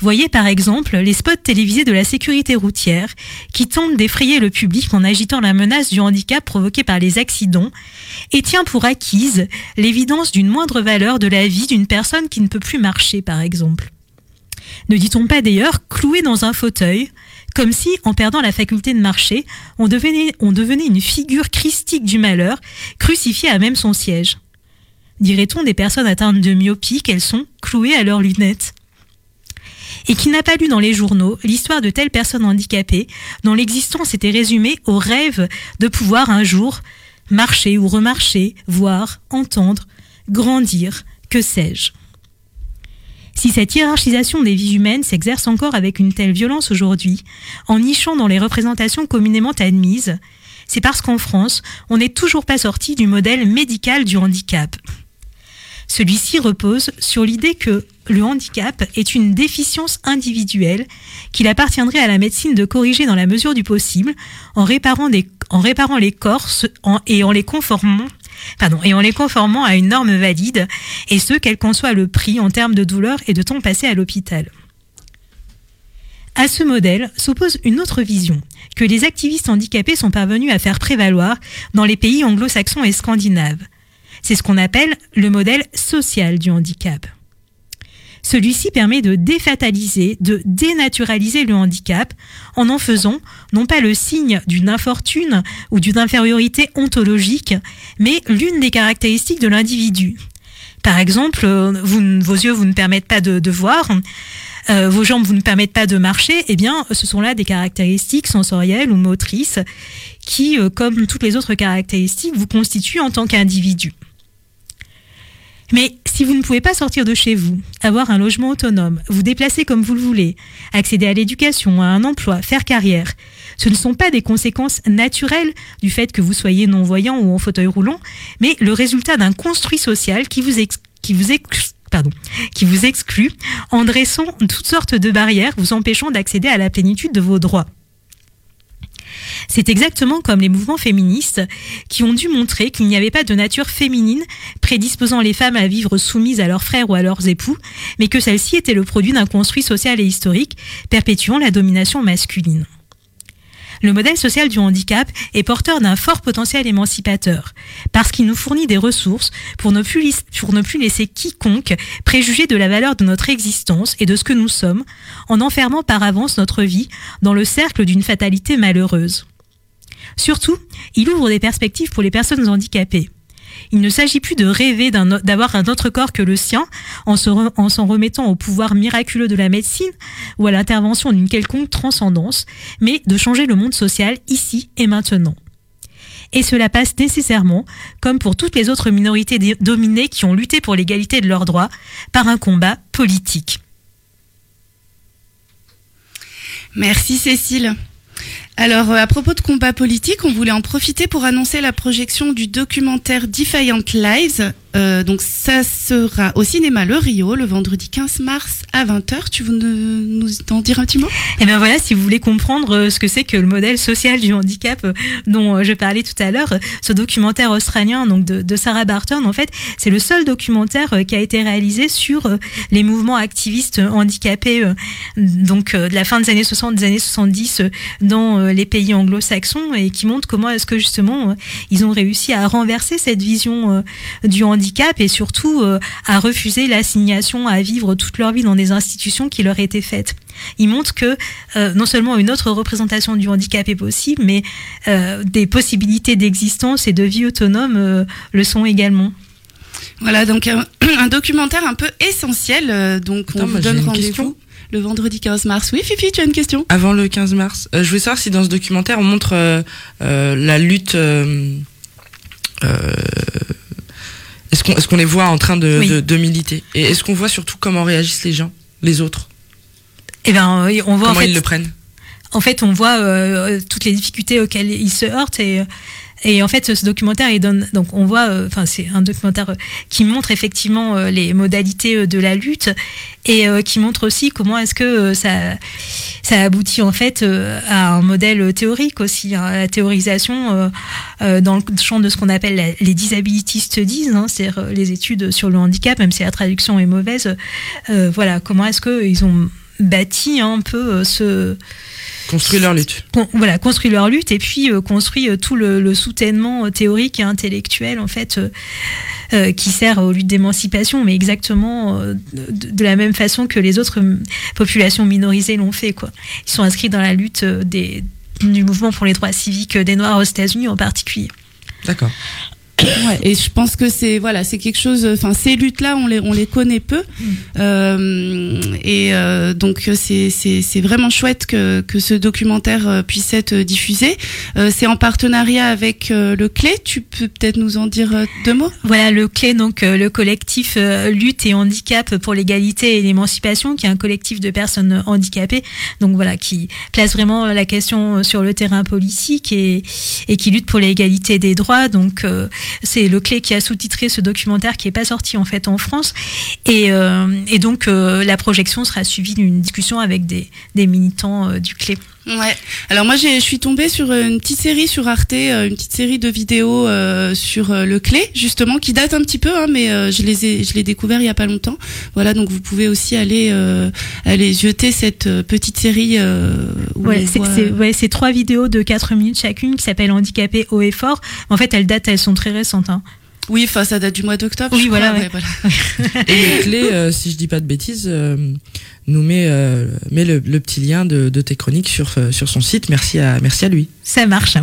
Voyez par exemple les spots télévisés de la sécurité routière qui tentent d'effrayer le public en agitant la menace du handicap provoqué par les accidents et tient pour acquise l'évidence d'une moindre valeur de la vie d'une personne qui ne peut plus marcher par exemple. Ne dit-on pas d'ailleurs cloué dans un fauteuil Comme si, en perdant la faculté de marcher, on devenait, on devenait une figure christique du malheur, crucifiée à même son siège. Dirait-on des personnes atteintes de myopie qu'elles sont clouées à leurs lunettes et qui n'a pas lu dans les journaux l'histoire de telles personnes handicapées dont l'existence était résumée au rêve de pouvoir un jour marcher ou remarcher, voir, entendre, grandir, que sais-je. Si cette hiérarchisation des vies humaines s'exerce encore avec une telle violence aujourd'hui, en nichant dans les représentations communément admises, c'est parce qu'en France, on n'est toujours pas sorti du modèle médical du handicap. Celui-ci repose sur l'idée que le handicap est une déficience individuelle qu'il appartiendrait à la médecine de corriger dans la mesure du possible en réparant, les corps se- en- et en les conformant Pardon, et en les conformant à une norme valide, et ce, quel qu'en soit le prix en termes de douleur et de temps passé à l'hôpital. À ce modèle s'oppose une autre vision, que les activistes handicapés sont parvenus à faire prévaloir dans les pays anglo-saxons et scandinaves. C'est ce qu'on appelle le modèle social du handicap. Celui-ci permet de défataliser, de dénaturaliser le handicap en en faisant non pas le signe d'une infortune ou d'une infériorité ontologique, mais l'une des caractéristiques de l'individu. Par exemple, euh, vos yeux vous ne permettent pas de, de voir, euh, vos jambes vous ne permettent pas de marcher, eh bien, ce sont là des caractéristiques sensorielles ou motrices qui, euh, comme toutes les autres caractéristiques, vous constituent en tant qu'individu. Mais si vous ne pouvez pas sortir de chez vous, avoir un logement autonome, vous déplacer comme vous le voulez, accéder à l'éducation, à un emploi, faire carrière, ce ne sont pas des conséquences naturelles du fait que vous soyez non-voyant ou en fauteuil roulant, mais le résultat d'un construit social qui vous, exclut en dressant toutes sortes de barrières vous empêchant d'accéder à la plénitude de vos droits. C'est exactement comme les mouvements féministes qui ont dû montrer qu'il n'y avait pas de nature féminine prédisposant les femmes à vivre soumises à leurs frères ou à leurs époux, mais que celle-ci était le produit d'un construit social et historique perpétuant la domination masculine. Le modèle social du handicap est porteur d'un fort potentiel émancipateur, parce qu'il nous fournit des ressources pour ne, plus, laisser quiconque préjuger de la valeur de notre existence et de ce que nous sommes, en enfermant par avance notre vie dans le cercle d'une fatalité malheureuse. Surtout, il ouvre des perspectives pour les personnes handicapées. Il ne s'agit plus de rêver d'avoir un autre corps que le sien en s'en remettant au pouvoir miraculeux de la médecine ou à l'intervention d'une quelconque transcendance, mais de changer le monde social ici et maintenant. Et cela passe nécessairement, comme pour toutes les autres minorités dominées qui ont lutté pour l'égalité de leurs droits, par un combat politique. Merci Cécile. Alors, euh, à propos de combat politique, on voulait en profiter pour annoncer la projection du documentaire Defiant Lives. Euh, donc, ça sera au cinéma Le Rio le vendredi 15 mars à 20h. Tu veux nous, en dire un petit mot? Et bien voilà, si vous voulez comprendre euh, ce que c'est que le modèle social du handicap dont je parlais tout à l'heure, ce documentaire australien donc de, Sarah Barton, en fait, c'est le seul documentaire qui a été réalisé sur les mouvements activistes handicapés donc de la fin des années 60, des années 70 euh, dans les pays anglo-saxons et qui montre comment est-ce que justement euh, ils ont réussi à renverser cette vision euh, du handicap et surtout euh, à refuser l'assignation à vivre toute leur vie dans des institutions qui leur étaient faites. Il montre que euh, non seulement une autre représentation du handicap est possible, mais euh, des possibilités d'existence et de vie autonome euh, le sont également. Voilà, donc un, un documentaire un peu essentiel. euh, donc, on Attends, vous donne rendez-vous question. Le vendredi 15 mars. Oui, Fifi, tu as une question? Avant le 15 mars, euh, je voulais savoir si dans ce documentaire on montre euh, euh, la lutte. est-ce qu'on est les voit en train de, Oui. de, de militer? Et est-ce qu'on voit surtout comment réagissent les gens, les autres? Eh ben, on voit Comment en fait, ils le prennent? En fait, on voit toutes les difficultés auxquelles ils se heurtent et et en fait, ce documentaire, il donne donc on voit, euh, enfin c'est un documentaire euh, qui montre effectivement euh, les modalités de la lutte et qui montre aussi comment est-ce que ça ça aboutit en fait à un modèle théorique aussi, hein, à la théorisation dans le champ de ce qu'on appelle les disability studies, hein, c'est-à-dire les études sur le handicap, même si la traduction est mauvaise. voilà, comment est-ce que ils ont bâti un peu ce Construit leur lutte. con- voilà, construit leur lutte et puis euh, construit euh, tout le, le soutènement euh, théorique et intellectuel en fait qui sert aux luttes d'émancipation, mais exactement de, de la même façon que les autres euh, populations minorisées l'ont fait. Quoi. Ils sont inscrits dans la lutte des, du mouvement pour les droits civiques des Noirs aux États-Unis en particulier. D'accord. Et je pense que c'est voilà, c'est quelque chose. Enfin, ces luttes-là, on les on les connaît peu, Euh, et euh, donc c'est c'est c'est vraiment chouette que que ce documentaire euh, puisse être diffusé. Euh, c'est en partenariat avec euh, le Clé. Tu peux peut-être nous en dire euh, deux mots? Voilà le clé donc le collectif lutte et handicap pour l'égalité et l'émancipation qui est un collectif de personnes handicapées donc voilà qui place vraiment la question sur le terrain politique et et qui lutte pour l'égalité des droits donc c'est le clé qui a sous-titré ce documentaire qui est pas sorti en fait en France et euh, donc euh, la projection sera suivie d'une discussion avec des des militants euh, du clé. Ouais. Alors moi, j'ai- je suis tombée sur une petite série sur Arte, euh, une petite série de vidéos euh, sur euh, le clé, justement, qui date un petit peu, hein, mais euh, je les ai, je l'ai découvert il y a pas longtemps. Voilà, donc vous pouvez aussi aller euh, aller jeter cette euh, petite série. Euh, c'est voit- ouais, c'est trois vidéos de 4 minutes chacune qui s'appellent Handicapé haut et fort. En fait, elles datent, elles sont très récentes. Hein. Oui, enfin, ça date du mois d'octobre. Oui, voilà, crois, ouais. voilà. Et le clé, euh, si je dis pas de bêtises, euh, nous met, euh, met le, le petit lien de, de tes chroniques sur, euh, sur son site. Merci à, merci à lui. Ça marche.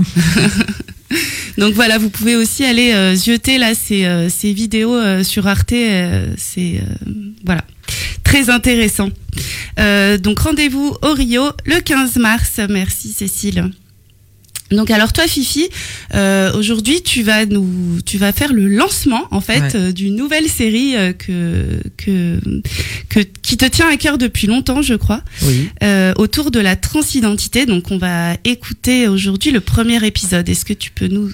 Donc voilà, vous pouvez aussi aller euh, jeter là ces, euh, ces vidéos euh, sur Arte. euh, c'est euh, voilà très intéressant. Euh, donc rendez-vous au Rio le 15 mars. Merci Cécile. Donc alors toi Fifi, euh, aujourd'hui tu vas nous, tu vas faire le lancement en fait Ouais. euh, d'une nouvelle série euh, que que que qui te tient à cœur depuis longtemps, je crois, Oui. euh, autour de la transidentité. Donc on va écouter aujourd'hui le premier épisode. Est-ce que tu peux nous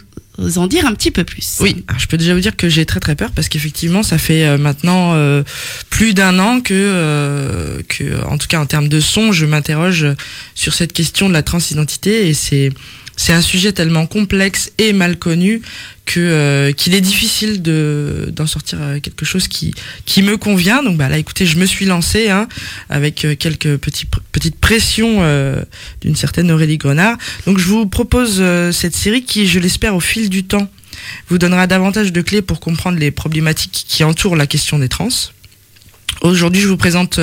en dire un petit peu plus? Oui, alors je peux déjà vous dire que j'ai très très peur parce qu'effectivement ça fait euh, maintenant euh, plus d'un an que, euh, que, en tout cas en termes de son, je m'interroge sur cette question de la transidentité et c'est c'est un sujet tellement complexe et mal connu que euh, qu'il est difficile de d'en sortir euh, quelque chose qui qui me convient. Donc bah là, écoutez, je me suis lancée hein, avec euh, quelques petits petites pressions d'une certaine Aurélie Grenard. Donc je vous propose cette série qui, je l'espère, au fil du temps, vous donnera davantage de clés pour comprendre les problématiques qui entourent la question des trans. Aujourd'hui, je vous présente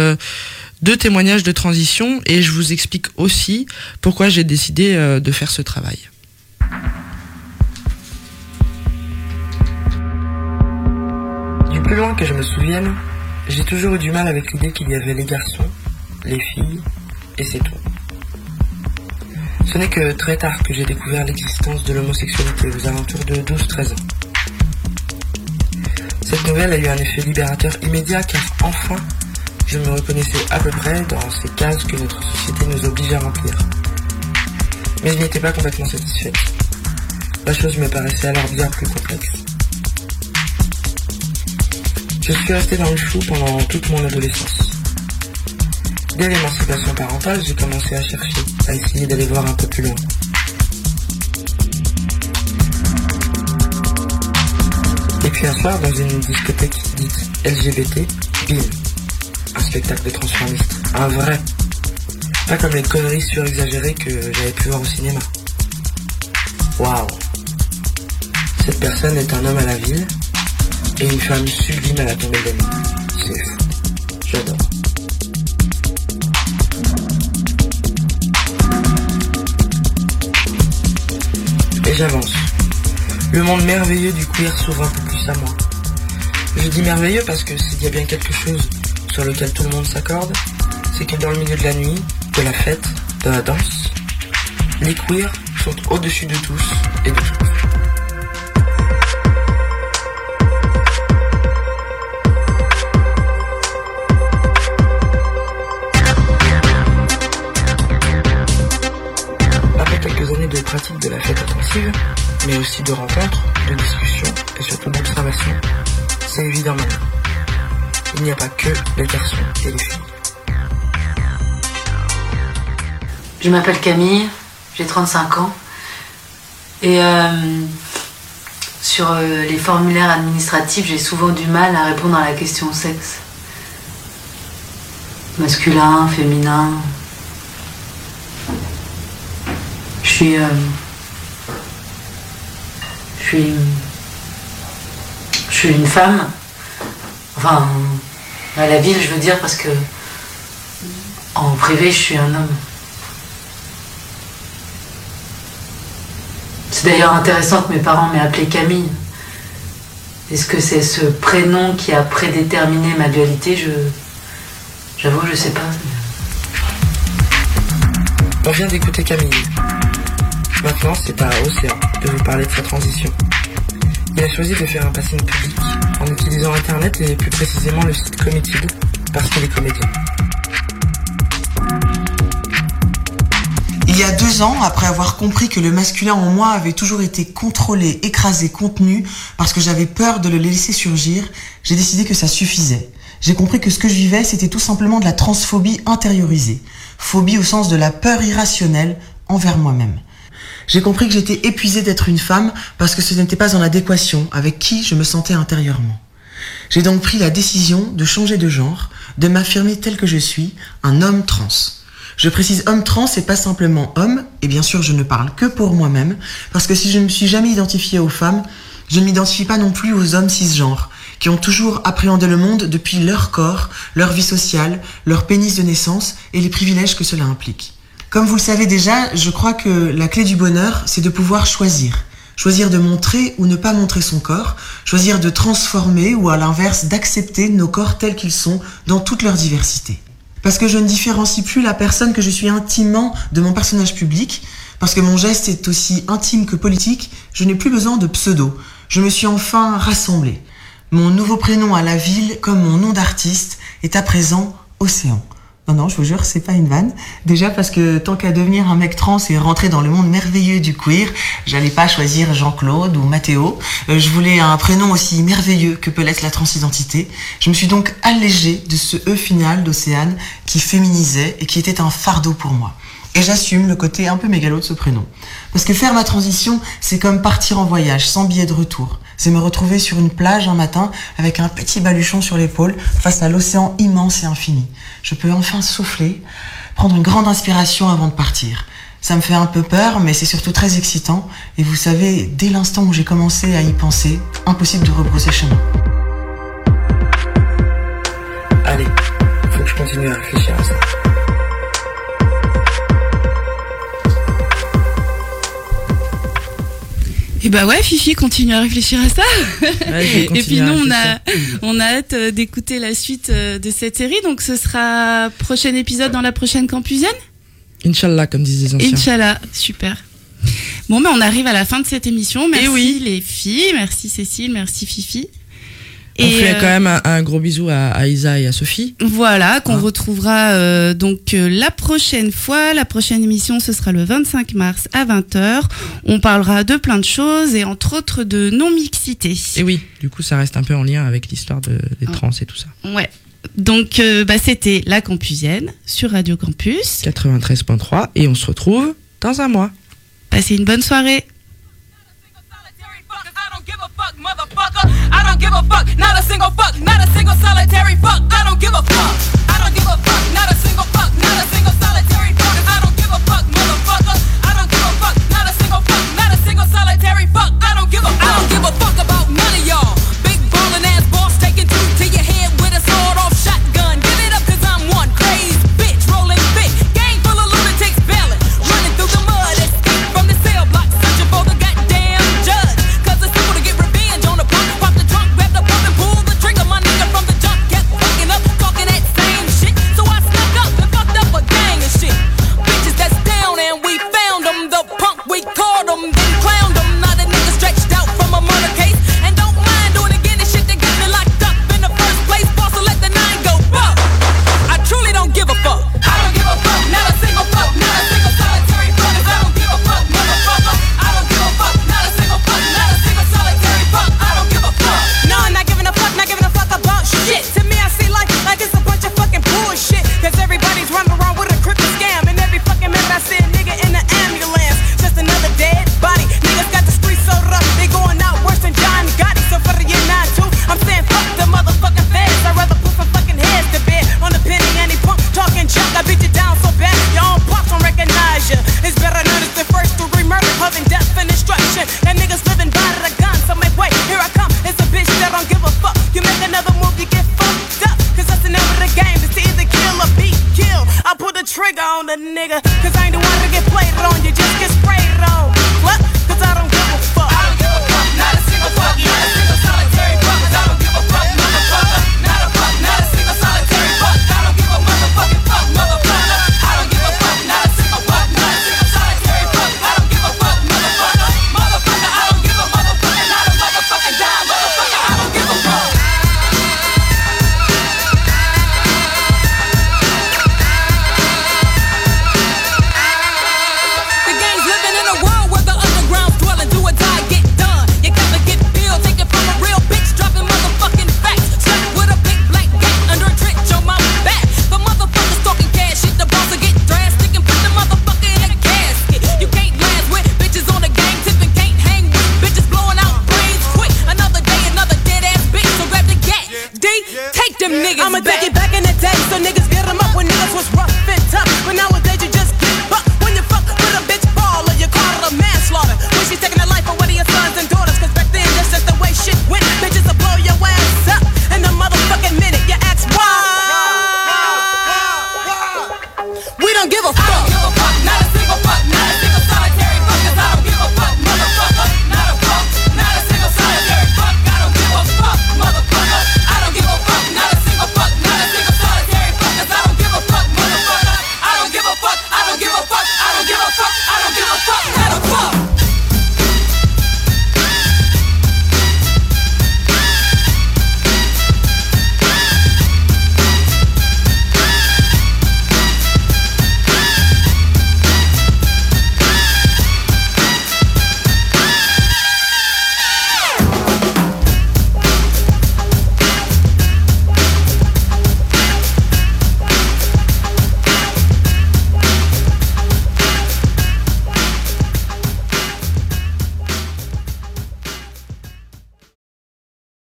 deux témoignages de transition et je vous explique aussi pourquoi j'ai décidé euh, de faire ce travail. Du plus loin que je me souvienne, j'ai toujours eu du mal avec l'idée qu'il y avait les garçons, les filles, et c'est tout. Ce n'est que très tard que j'ai découvert l'existence de l'homosexualité aux alentours de 12-13 ans. Cette nouvelle a eu un effet libérateur immédiat car enfin, je me reconnaissais à peu près dans ces cases que notre société nous oblige à remplir. Mais je n'étais pas complètement satisfaite. La chose me paraissait alors bien plus complexe. Je suis resté dans le flou pendant toute mon adolescence. Dès l'émancipation parentale, j'ai commencé à chercher, à essayer d'aller voir un peu plus loin. Et puis un soir, dans une discothèque dite LGBT, bim, spectacle de transformiste, un vrai. Pas comme les conneries surexagérées que j'avais pu voir au cinéma. Waouh Cette personne est un homme à la ville et une femme sublime à la tombée des nues. C'est fou. J'adore. Et j'avance. Le monde merveilleux du queer s'ouvre un peu plus à moi. Je dis merveilleux parce que s'il y a bien quelque chose sur lequel tout le monde s'accorde, c'est que dans le milieu de la nuit, de la fête, de la danse, les queers sont au-dessus de tous et de tout. Après quelques années de pratique de la fête intensive, mais aussi de rencontres, de discussions et surtout d'observation, c'est évident. Il n'y a pas que les garçons et les filles. Je m'appelle Camille, j'ai 35 ans. Et euh, sur euh, les formulaires administratifs, j'ai souvent du mal à répondre à la question sexe. Masculin, féminin. Je suis. euh, je suis. Je suis une femme. Enfin, à la ville, je veux dire, parce que. En privé, je suis un homme. C'est d'ailleurs intéressant que mes parents m'aient appelée Camille. Est-ce que c'est ce prénom qui a prédéterminé ma dualité? Je. J'avoue, je sais pas. On vient d'écouter Camille. Maintenant, c'est à Océan de vous parler de sa transition. Il a choisi de faire un passing public en utilisant Internet et plus précisément le site Committed parce qu'il est comédien. Il y a deux ans, après avoir compris que le masculin en moi avait toujours été contrôlé, écrasé, contenu, parce que j'avais peur de le laisser surgir, j'ai décidé que ça suffisait. J'ai compris que ce que je vivais, c'était tout simplement de la transphobie intériorisée. Phobie au sens de la peur irrationnelle envers moi-même. J'ai compris que j'étais épuisée d'être une femme parce que ce n'était pas en adéquation avec qui je me sentais intérieurement. J'ai donc pris la décision de changer de genre, de m'affirmer tel que je suis, un homme trans. Je précise homme trans et pas simplement homme, et bien sûr je ne parle que pour moi-même, parce que si je ne me suis jamais identifiée aux femmes, je ne m'identifie pas non plus aux hommes cisgenres, qui ont toujours appréhendé le monde depuis leur corps, leur vie sociale, leur pénis de naissance et les privilèges que cela implique. Comme vous le savez déjà, je crois que la clé du bonheur, c'est de pouvoir choisir. Choisir de montrer ou ne pas montrer son corps, choisir de transformer ou à l'inverse d'accepter nos corps tels qu'ils sont dans toute leur diversité. Parce que je ne différencie plus la personne que je suis intimement de mon personnage public, parce que mon geste est aussi intime que politique, je n'ai plus besoin de pseudo. Je me suis enfin rassemblée. Mon nouveau prénom à la ville, comme mon nom d'artiste, est à présent Océan. Non, non, je vous jure, c'est pas une vanne. Déjà parce que tant qu'à devenir un mec trans et rentrer dans le monde merveilleux du queer, j'allais pas choisir Jean-Claude ou Mathéo. Euh, je voulais un prénom aussi merveilleux que peut l'être la transidentité. Je me suis donc allégée de ce E final d'Océane qui féminisait et qui était un fardeau pour moi. Et j'assume le côté un peu mégalo de ce prénom. Parce que faire ma transition, c'est comme partir en voyage sans billet de retour. C'est me retrouver sur une plage un matin avec un petit baluchon sur l'épaule face à l'océan immense et infini. Je peux enfin souffler, prendre une grande inspiration avant de partir. Ça me fait un peu peur, mais c'est surtout très excitant. Et vous savez, dès l'instant où j'ai commencé à y penser, impossible de rebrousser chemin. Allez, faut que je continue à réfléchir à ça. Et bah ouais, Fifi, continue à réfléchir à ça. Ouais, Et puis nous, on a, on a hâte euh, d'écouter la suite euh, de cette série. Donc ce sera prochain épisode dans la prochaine campusienne. Inch'Allah, comme disent les anciens. Inch'Allah, super. Bon, ben on arrive à la fin de cette émission. Merci Eh oui. les filles, merci Cécile, merci Fifi. On fait euh, quand même un, un gros bisou à, à Isa et à Sophie. Voilà, Hein qu'on retrouvera euh, donc euh, la prochaine fois. La prochaine émission, ce sera le 25 mars à 20h. On parlera de plein de choses et entre autres de non-mixité. Et oui, du coup, ça reste un peu en lien avec l'histoire de, des trans et tout ça. Ouais. Donc, euh, bah, c'était la Campusienne sur Radio Campus. 93.3 et on se retrouve dans un mois. Passez une bonne soirée. I don't give a fuck, not a single fuck, not a single solitary fuck. I don't give a fuck. I don't give a fuck, not a